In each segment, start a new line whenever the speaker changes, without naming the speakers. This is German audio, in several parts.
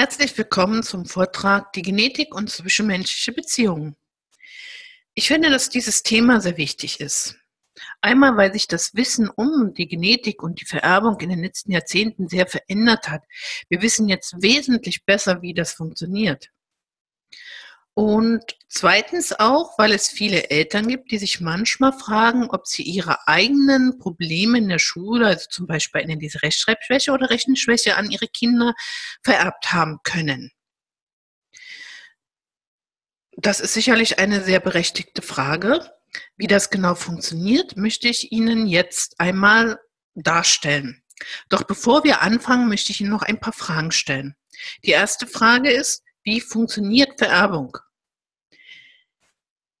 Herzlich willkommen zum Vortrag Die Genetik und zwischenmenschliche Beziehungen. Ich finde, dass dieses Thema sehr wichtig ist. Einmal, weil sich das Wissen um die Genetik und die Vererbung in den letzten Jahrzehnten sehr verändert hat. Wir wissen jetzt wesentlich besser, wie das funktioniert. Und zweitens auch, weil es viele Eltern gibt, die sich manchmal fragen, ob sie ihre eigenen Probleme in der Schule, also zum Beispiel eine diese Rechtschreibschwäche oder Rechenschwäche an ihre Kinder vererbt haben können. Das ist sicherlich eine sehr berechtigte Frage. Wie das genau funktioniert, möchte ich Ihnen jetzt einmal darstellen. Doch bevor wir anfangen, möchte ich Ihnen noch ein paar Fragen stellen. Die erste Frage ist, wie funktioniert Vererbung?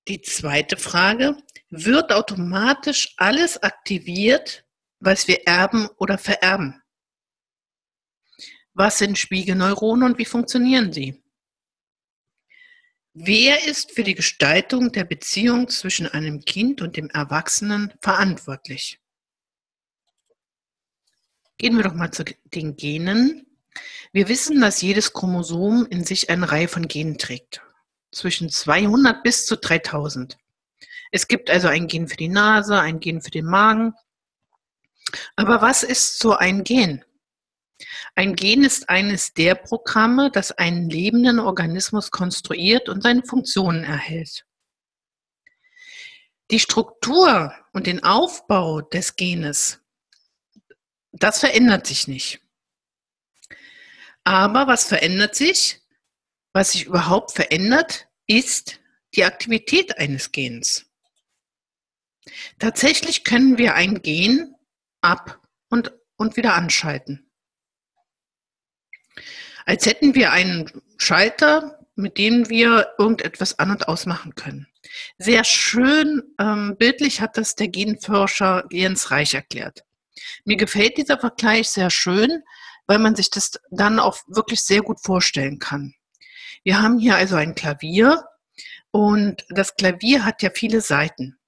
Die zweite Frage, wird automatisch alles aktiviert, was wir erben oder vererben? Was sind Spiegelneuronen und wie funktionieren sie? Wer ist für die Gestaltung der Beziehung zwischen einem Kind und dem Erwachsenen verantwortlich? Gehen wir doch mal zu den Genen. Wir wissen, dass jedes Chromosom in sich eine Reihe von Genen trägt zwischen 200 bis zu 3000. Es gibt also ein Gen für die Nase, ein Gen für den Magen. Aber was ist so ein Gen? Ein Gen ist eines der Programme, das einen lebenden Organismus konstruiert und seine Funktionen erhält. Die Struktur und den Aufbau des Genes, das verändert sich nicht. Aber was verändert sich? Was sich überhaupt verändert, ist die Aktivität eines Gens. Tatsächlich können wir ein Gen ab und, und wieder anschalten. Als hätten wir einen Schalter, mit dem wir irgendetwas an- und ausmachen können. Sehr schön ähm, bildlich hat das der Genforscher Jens Reich erklärt. Mir gefällt dieser Vergleich sehr schön, weil man sich das dann auch wirklich sehr gut vorstellen kann. Wir haben hier also ein Klavier und das Klavier hat ja viele Seiten.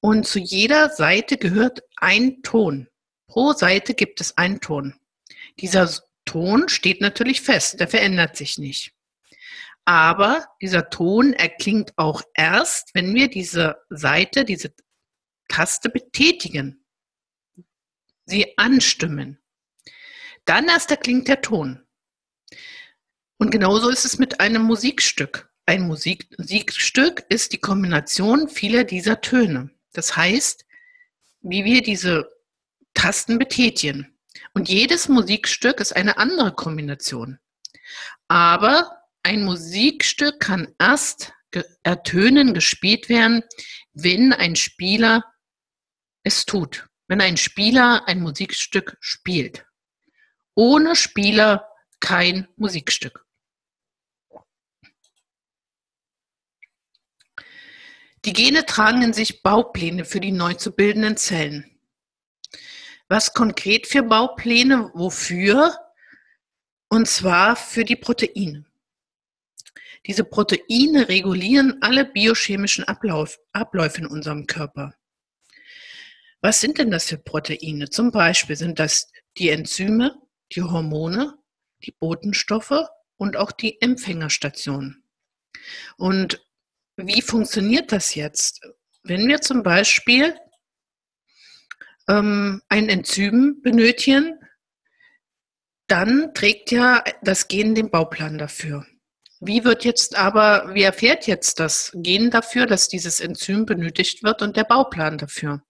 Und zu jeder Seite gehört ein Ton. Pro Seite gibt es einen Ton. Dieser Ton steht natürlich fest, der verändert sich nicht. Aber dieser Ton erklingt auch erst, wenn wir diese Seite, diese Taste betätigen, sie anstimmen. Dann erst erklingt der Ton. Und genauso ist es mit einem Musikstück. Ein Musik Musikstück ist die Kombination vieler dieser Töne. Das heißt, wie wir diese Tasten betätigen. Und jedes Musikstück ist eine andere Kombination. Aber ein Musikstück kann erst ertönen, gespielt werden, wenn ein Spieler es tut. Wenn ein Spieler ein Musikstück spielt. Ohne Spieler kein Musikstück. Die Gene tragen in sich Baupläne für die neu zu bildenden Zellen. Was konkret für Baupläne? Wofür? Und zwar für die Proteine. Diese Proteine regulieren alle biochemischen Ablauf, Abläufe in unserem Körper. Was sind denn das für Proteine? Zum Beispiel sind das die Enzyme, die Hormone, die Botenstoffe und auch die Empfängerstationen. Und wie funktioniert das jetzt? Wenn wir zum Beispiel ähm, ein Enzym benötigen, dann trägt ja das Gen den Bauplan dafür. Wie wird jetzt aber, wie erfährt jetzt das Gen dafür, dass dieses Enzym benötigt wird und der Bauplan dafür?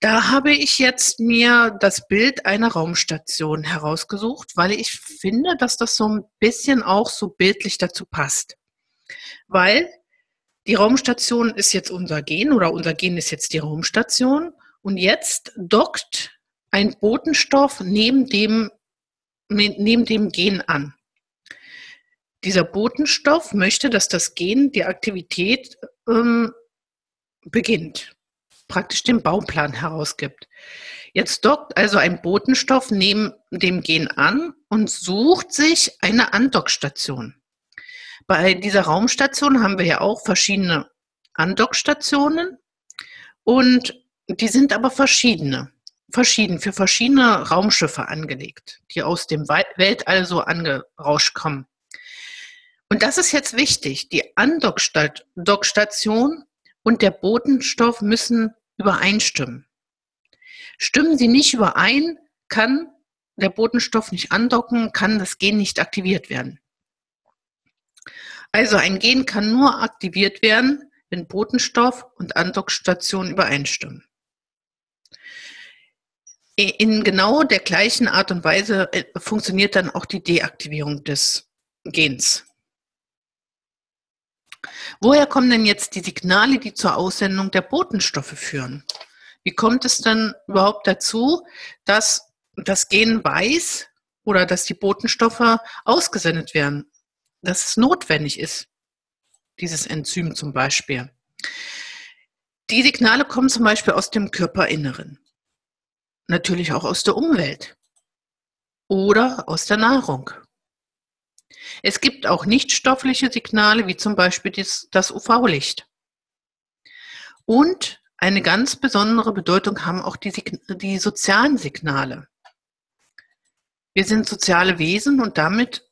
Da habe ich jetzt mir das Bild einer Raumstation herausgesucht, weil ich finde, dass das so ein bisschen auch so bildlich dazu passt. Weil die Raumstation ist jetzt unser Gen oder unser Gen ist jetzt die Raumstation und jetzt dockt ein Botenstoff neben dem, neben dem Gen an. Dieser Botenstoff möchte, dass das Gen die Aktivität ähm, beginnt, praktisch den Bauplan herausgibt. Jetzt dockt also ein Botenstoff neben dem Gen an und sucht sich eine Andockstation. Bei dieser Raumstation haben wir ja auch verschiedene Andockstationen und die sind aber verschiedene. verschieden, für verschiedene Raumschiffe angelegt, die aus dem Weltall so angerauscht kommen. Und das ist jetzt wichtig. Die Andockstation und der Botenstoff müssen übereinstimmen. Stimmen sie nicht überein, kann der Botenstoff nicht andocken, kann das Gen nicht aktiviert werden. Also ein Gen kann nur aktiviert werden, wenn Botenstoff und Andockstation übereinstimmen. In genau der gleichen Art und Weise äh, funktioniert dann auch die Deaktivierung des Gens. Woher kommen denn jetzt die Signale, die zur Aussendung der Botenstoffe führen? Wie kommt es denn überhaupt dazu, dass das Gen weiß oder dass die Botenstoffe ausgesendet werden? Dass es notwendig ist, dieses Enzym zum Beispiel. Die Signale kommen zum Beispiel aus dem Körperinneren, natürlich auch aus der Umwelt oder aus der Nahrung. Es gibt auch nichtstoffliche Signale, wie zum Beispiel das UV-Licht. Und eine ganz besondere Bedeutung haben auch die, die sozialen Signale. Wir sind soziale Wesen und damit,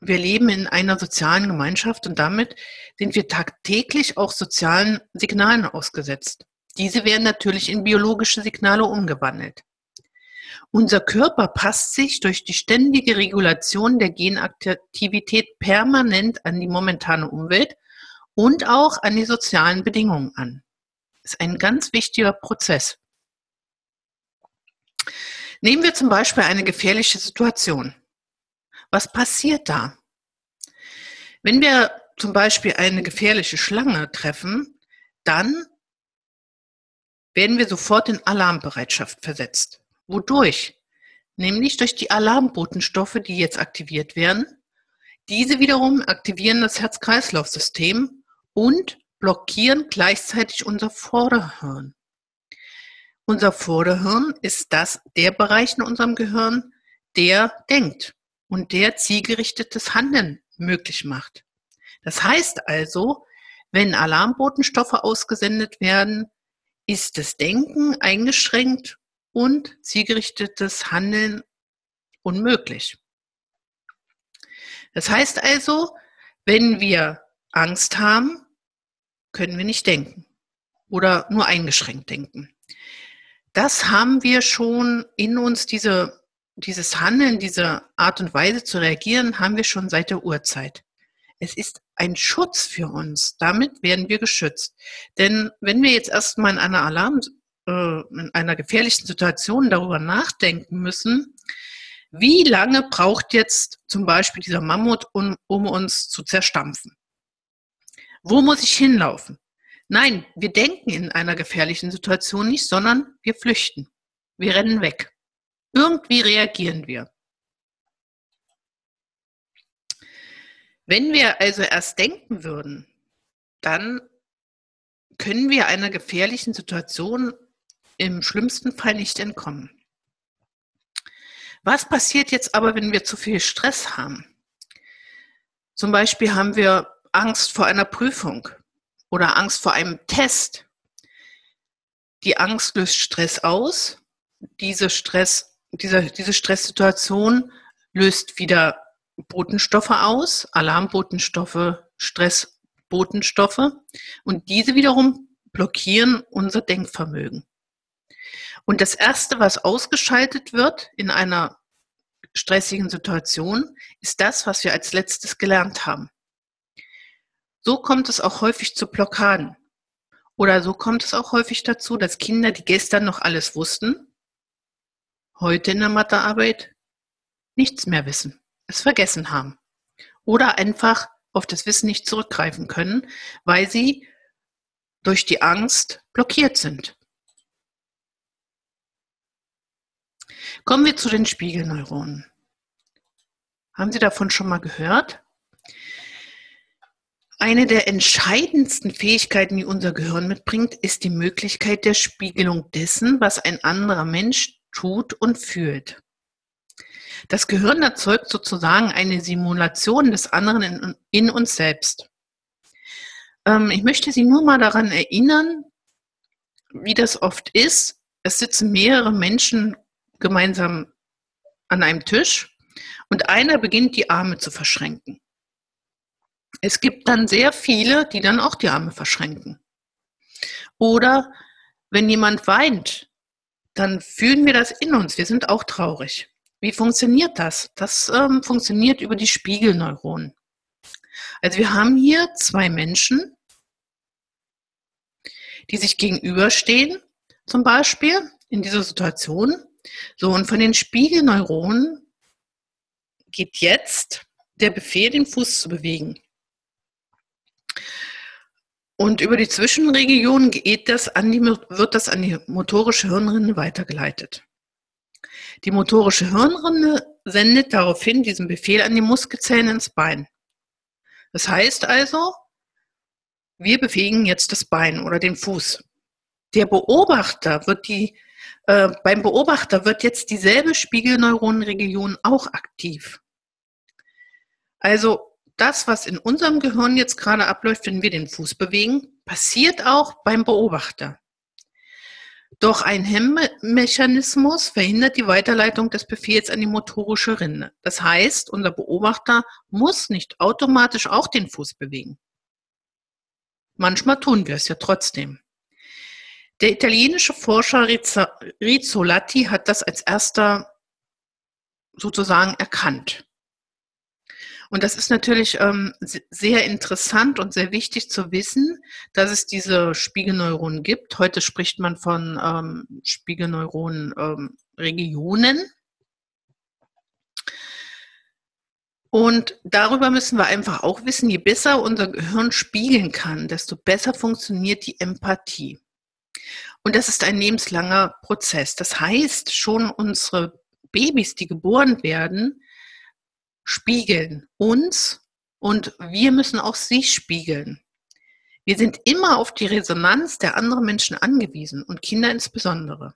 wir leben in einer sozialen Gemeinschaft und damit sind wir tagtäglich auch sozialen Signalen ausgesetzt. Diese werden natürlich in biologische Signale umgewandelt. Unser Körper passt sich durch die ständige Regulation der Genaktivität permanent an die momentane Umwelt und auch an die sozialen Bedingungen an ist ein ganz wichtiger Prozess. Nehmen wir zum Beispiel eine gefährliche Situation. Was passiert da? Wenn wir zum Beispiel eine gefährliche Schlange treffen, dann werden wir sofort in Alarmbereitschaft versetzt. Wodurch? Nämlich durch die Alarmbotenstoffe, die jetzt aktiviert werden. Diese wiederum aktivieren das Herz-Kreislauf-System und blockieren gleichzeitig unser Vorderhirn. Unser Vorderhirn ist das, der Bereich in unserem Gehirn, der denkt und der zielgerichtetes Handeln möglich macht. Das heißt also, wenn Alarmbotenstoffe ausgesendet werden, ist das Denken eingeschränkt und zielgerichtetes Handeln unmöglich. Das heißt also, wenn wir Angst haben, können wir nicht denken oder nur eingeschränkt denken. Das haben wir schon in uns, diese, dieses Handeln, diese Art und Weise zu reagieren, haben wir schon seit der Urzeit. Es ist ein Schutz für uns. Damit werden wir geschützt. Denn wenn wir jetzt erstmal in einer Alarm, in einer gefährlichen Situation darüber nachdenken müssen, wie lange braucht jetzt zum Beispiel dieser Mammut, um, um uns zu zerstampfen? Wo muss ich hinlaufen? Nein, wir denken in einer gefährlichen Situation nicht, sondern wir flüchten. Wir rennen weg. Irgendwie reagieren wir. Wenn wir also erst denken würden, dann können wir einer gefährlichen Situation im schlimmsten Fall nicht entkommen. Was passiert jetzt aber, wenn wir zu viel Stress haben? Zum Beispiel haben wir Angst vor einer Prüfung oder Angst vor einem Test. Die Angst löst Stress aus. Diese Stress, diese, diese Stresssituation löst wieder Botenstoffe aus, Alarmbotenstoffe, Stressbotenstoffe. Und diese wiederum blockieren unser Denkvermögen. Und das Erste, was ausgeschaltet wird in einer stressigen Situation, ist das, was wir als letztes gelernt haben. So kommt es auch häufig zu Blockaden. Oder so kommt es auch häufig dazu, dass Kinder, die gestern noch alles wussten, heute in der Mathearbeit nichts mehr wissen, es vergessen haben. Oder einfach auf das Wissen nicht zurückgreifen können, weil sie durch die Angst blockiert sind. Kommen wir zu den Spiegelneuronen. Haben Sie davon schon mal gehört? Eine der entscheidendsten Fähigkeiten, die unser Gehirn mitbringt, ist die Möglichkeit der Spiegelung dessen, was ein anderer Mensch tut und fühlt. Das Gehirn erzeugt sozusagen eine Simulation des anderen in, in uns selbst. Ähm, ich möchte Sie nur mal daran erinnern, wie das oft ist, es sitzen mehrere Menschen gemeinsam an einem Tisch und einer beginnt die Arme zu verschränken. Es gibt dann sehr viele, die dann auch die Arme verschränken. Oder wenn jemand weint, dann fühlen wir das in uns. Wir sind auch traurig. Wie funktioniert das? Das ähm, funktioniert über die Spiegelneuronen. Also wir haben hier zwei Menschen, die sich gegenüberstehen, zum Beispiel in dieser Situation. So, und von den Spiegelneuronen geht jetzt der Befehl, den Fuß zu bewegen. Und über die Zwischenregion geht das an die, wird das an die motorische Hirnrinde weitergeleitet. Die motorische Hirnrinde sendet daraufhin diesen Befehl an die Muskelzellen ins Bein. Das heißt also, wir bewegen jetzt das Bein oder den Fuß. Der Beobachter wird die, äh, beim Beobachter wird jetzt dieselbe Spiegelneuronenregion auch aktiv. Also das, was in unserem Gehirn jetzt gerade abläuft, wenn wir den Fuß bewegen, passiert auch beim Beobachter. Doch ein Hemmmechanismus verhindert die Weiterleitung des Befehls an die motorische Rinde. Das heißt, unser Beobachter muss nicht automatisch auch den Fuß bewegen. Manchmal tun wir es ja trotzdem. Der italienische Forscher Rizzolatti hat das als erster sozusagen erkannt. Und das ist natürlich ähm, sehr interessant und sehr wichtig zu wissen, dass es diese Spiegelneuronen gibt. Heute spricht man von ähm, Spiegelneuronenregionen. Ähm, und darüber müssen wir einfach auch wissen, je besser unser Gehirn spiegeln kann, desto besser funktioniert die Empathie. Und das ist ein lebenslanger Prozess. Das heißt, schon unsere Babys, die geboren werden, spiegeln uns und wir müssen auch sie spiegeln. Wir sind immer auf die Resonanz der anderen Menschen angewiesen und Kinder insbesondere.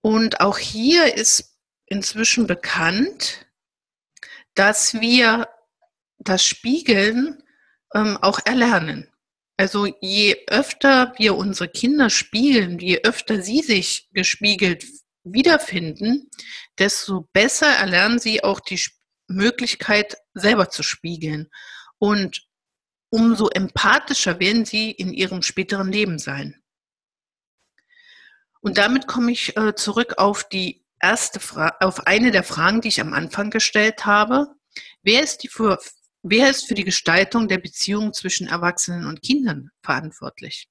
Und auch hier ist inzwischen bekannt, dass wir das Spiegeln ähm, auch erlernen. Also je öfter wir unsere Kinder spiegeln, je öfter sie sich gespiegelt wiederfinden, desto besser erlernen sie auch die Möglichkeit, selber zu spiegeln. Und umso empathischer werden sie in ihrem späteren Leben sein. Und damit komme ich äh, zurück auf die erste Frage, auf eine der Fragen, die ich am Anfang gestellt habe. Wer ist, die für, wer ist für die Gestaltung der Beziehung zwischen Erwachsenen und Kindern verantwortlich?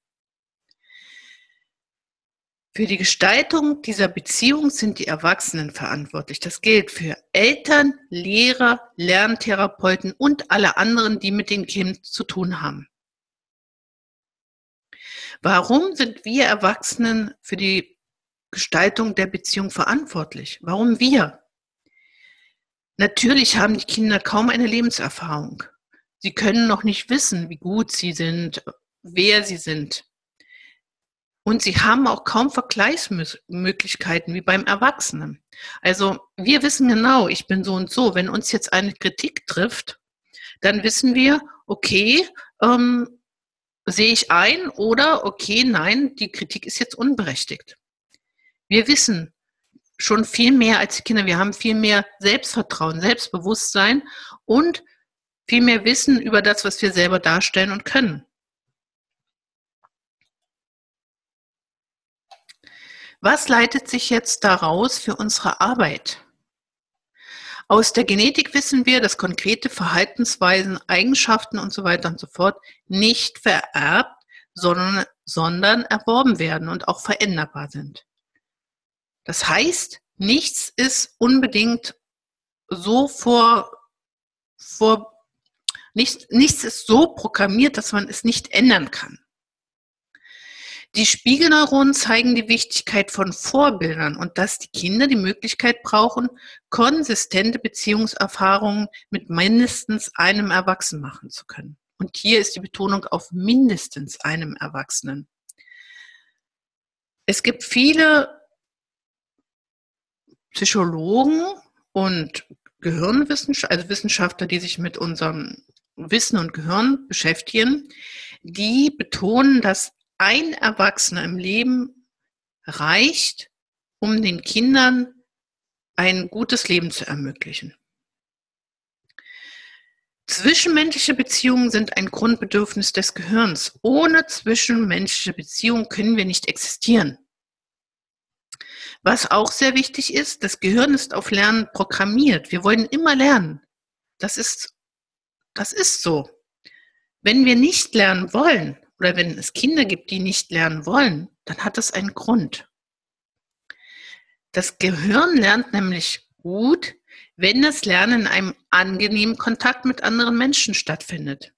Für die Gestaltung dieser Beziehung sind die Erwachsenen verantwortlich. Das gilt für Eltern, Lehrer, Lerntherapeuten und alle anderen, die mit dem Kind zu tun haben. Warum sind wir Erwachsenen für die Gestaltung der Beziehung verantwortlich? Warum wir? Natürlich haben die Kinder kaum eine Lebenserfahrung. Sie können noch nicht wissen, wie gut sie sind, wer sie sind. Und sie haben auch kaum Vergleichsmöglichkeiten wie beim Erwachsenen. Also wir wissen genau, ich bin so und so. Wenn uns jetzt eine Kritik trifft, dann wissen wir, okay, ähm, sehe ich ein oder okay, nein, die Kritik ist jetzt unberechtigt. Wir wissen schon viel mehr als die Kinder. Wir haben viel mehr Selbstvertrauen, Selbstbewusstsein und viel mehr Wissen über das, was wir selber darstellen und können. Was leitet sich jetzt daraus für unsere Arbeit? Aus der Genetik wissen wir, dass konkrete Verhaltensweisen, Eigenschaften und so weiter und so fort nicht vererbt, sondern, sondern erworben werden und auch veränderbar sind. Das heißt, nichts ist unbedingt so vor, vor nichts, nichts ist so programmiert, dass man es nicht ändern kann. Die Spiegelneuronen zeigen die Wichtigkeit von Vorbildern und dass die Kinder die Möglichkeit brauchen, konsistente Beziehungserfahrungen mit mindestens einem Erwachsenen machen zu können. Und hier ist die Betonung auf mindestens einem Erwachsenen. Es gibt viele Psychologen und Gehirnwissenschaftler, also Wissenschaftler, die sich mit unserem Wissen und Gehirn beschäftigen, die betonen, dass ein Erwachsener im Leben reicht, um den Kindern ein gutes Leben zu ermöglichen. Zwischenmenschliche Beziehungen sind ein Grundbedürfnis des Gehirns. Ohne zwischenmenschliche Beziehungen können wir nicht existieren. Was auch sehr wichtig ist, das Gehirn ist auf Lernen programmiert. Wir wollen immer lernen. Das ist, das ist so. Wenn wir nicht lernen wollen oder wenn es Kinder gibt, die nicht lernen wollen, dann hat das einen Grund. Das Gehirn lernt nämlich gut, wenn das Lernen in einem angenehmen Kontakt mit anderen Menschen stattfindet.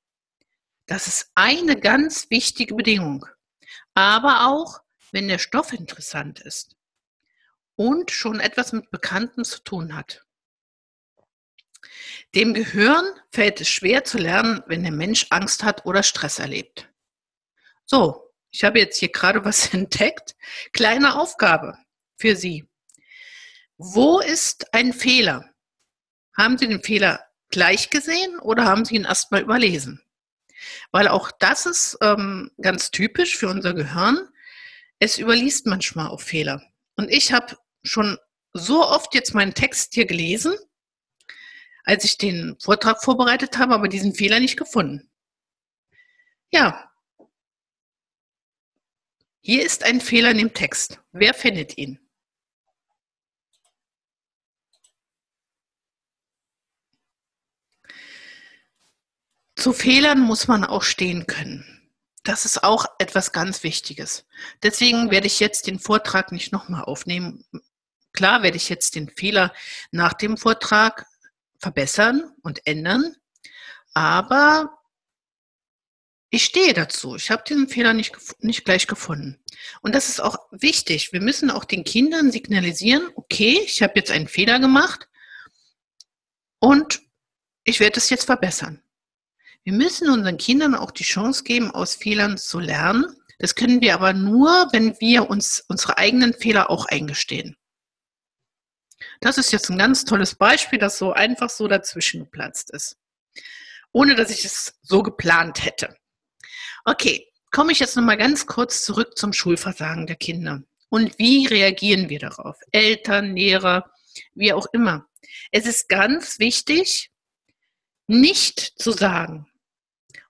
Das ist eine ganz wichtige Bedingung. Aber auch, wenn der Stoff interessant ist und schon etwas mit Bekannten zu tun hat. Dem Gehirn fällt es schwer zu lernen, wenn der Mensch Angst hat oder Stress erlebt. So, ich habe jetzt hier gerade was entdeckt. Kleine Aufgabe für Sie. Wo ist ein Fehler? Haben Sie den Fehler gleich gesehen oder haben Sie ihn erstmal überlesen? Weil auch das ist ähm, ganz typisch für unser Gehirn. Es überliest manchmal auch Fehler. Und ich habe schon so oft jetzt meinen Text hier gelesen, als ich den Vortrag vorbereitet habe, aber diesen Fehler nicht gefunden. Ja. Hier ist ein Fehler in dem Text. Wer findet ihn? Zu Fehlern muss man auch stehen können. Das ist auch etwas ganz Wichtiges. Deswegen werde ich jetzt den Vortrag nicht nochmal aufnehmen. Klar werde ich jetzt den Fehler nach dem Vortrag verbessern und ändern, aber ich stehe dazu. Ich habe diesen Fehler nicht, nicht gleich gefunden. Und das ist auch wichtig. Wir müssen auch den Kindern signalisieren, okay, ich habe jetzt einen Fehler gemacht und ich werde es jetzt verbessern. Wir müssen unseren Kindern auch die Chance geben, aus Fehlern zu lernen. Das können wir aber nur, wenn wir uns unsere eigenen Fehler auch eingestehen. Das ist jetzt ein ganz tolles Beispiel, das so einfach so dazwischen geplatzt ist. Ohne dass ich es so geplant hätte. Okay, komme ich jetzt nochmal ganz kurz zurück zum Schulversagen der Kinder. Und wie reagieren wir darauf? Eltern, Lehrer, wie auch immer. Es ist ganz wichtig, nicht zu sagen,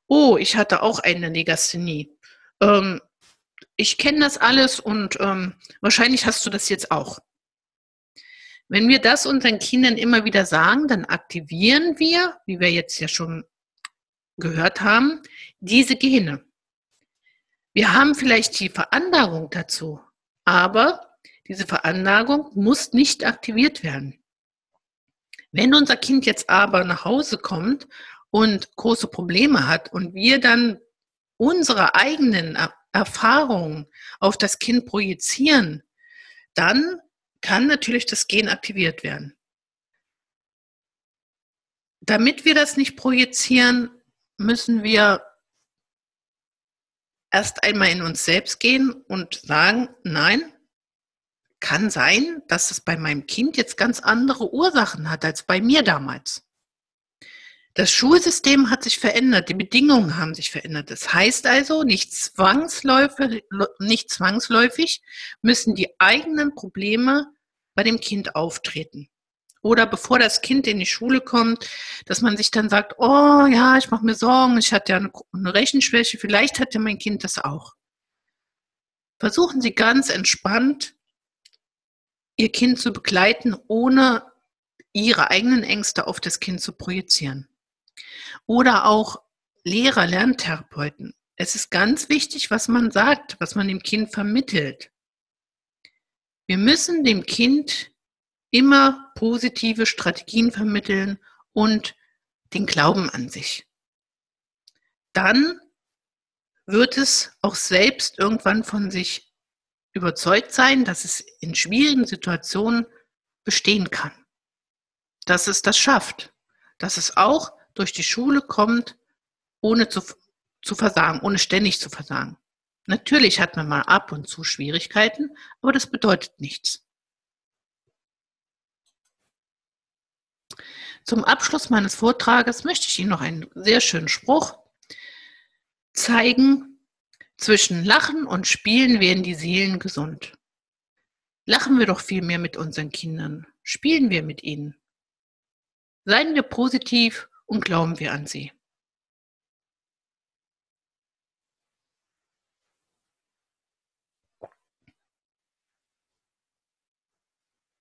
oh, ich hatte auch eine Legasthenie. Ähm, ich kenne das alles und ähm, wahrscheinlich hast du das jetzt auch. Wenn wir das unseren Kindern immer wieder sagen, dann aktivieren wir, wie wir jetzt ja schon gehört haben, diese Gene. Wir haben vielleicht die Veranlagung dazu, aber diese Veranlagung muss nicht aktiviert werden. Wenn unser Kind jetzt aber nach Hause kommt und große Probleme hat und wir dann unsere eigenen Erfahrungen auf das Kind projizieren, dann kann natürlich das Gen aktiviert werden. Damit wir das nicht projizieren, müssen wir erst einmal in uns selbst gehen und sagen, nein, kann sein, dass es bei meinem Kind jetzt ganz andere Ursachen hat als bei mir damals. Das Schulsystem hat sich verändert, die Bedingungen haben sich verändert. Das heißt also, nicht zwangsläufig, nicht zwangsläufig müssen die eigenen Probleme bei dem Kind auftreten. Oder bevor das Kind in die Schule kommt, dass man sich dann sagt, oh ja, ich mache mir Sorgen, ich hatte ja eine, Rechenschwäche, vielleicht hatte mein Kind das auch. Versuchen Sie ganz entspannt, Ihr Kind zu begleiten, ohne Ihre eigenen Ängste auf das Kind zu projizieren. Oder auch Lehrer, Lerntherapeuten. Es ist ganz wichtig, was man sagt, was man dem Kind vermittelt. Wir müssen dem Kind immer positive Strategien vermitteln und den Glauben an sich. Dann wird es auch selbst irgendwann von sich überzeugt sein, dass es in schwierigen Situationen bestehen kann. Dass es das schafft. Dass es auch durch die Schule kommt, ohne zu, zu versagen, ohne ständig zu versagen. Natürlich hat man mal ab und zu Schwierigkeiten, aber das bedeutet nichts. Zum Abschluss meines Vortrages möchte ich Ihnen noch einen sehr schönen Spruch zeigen. Zwischen Lachen und Spielen werden die Seelen gesund. Lachen wir doch viel mehr mit unseren Kindern. Spielen wir mit ihnen. Seien wir positiv und glauben wir an sie.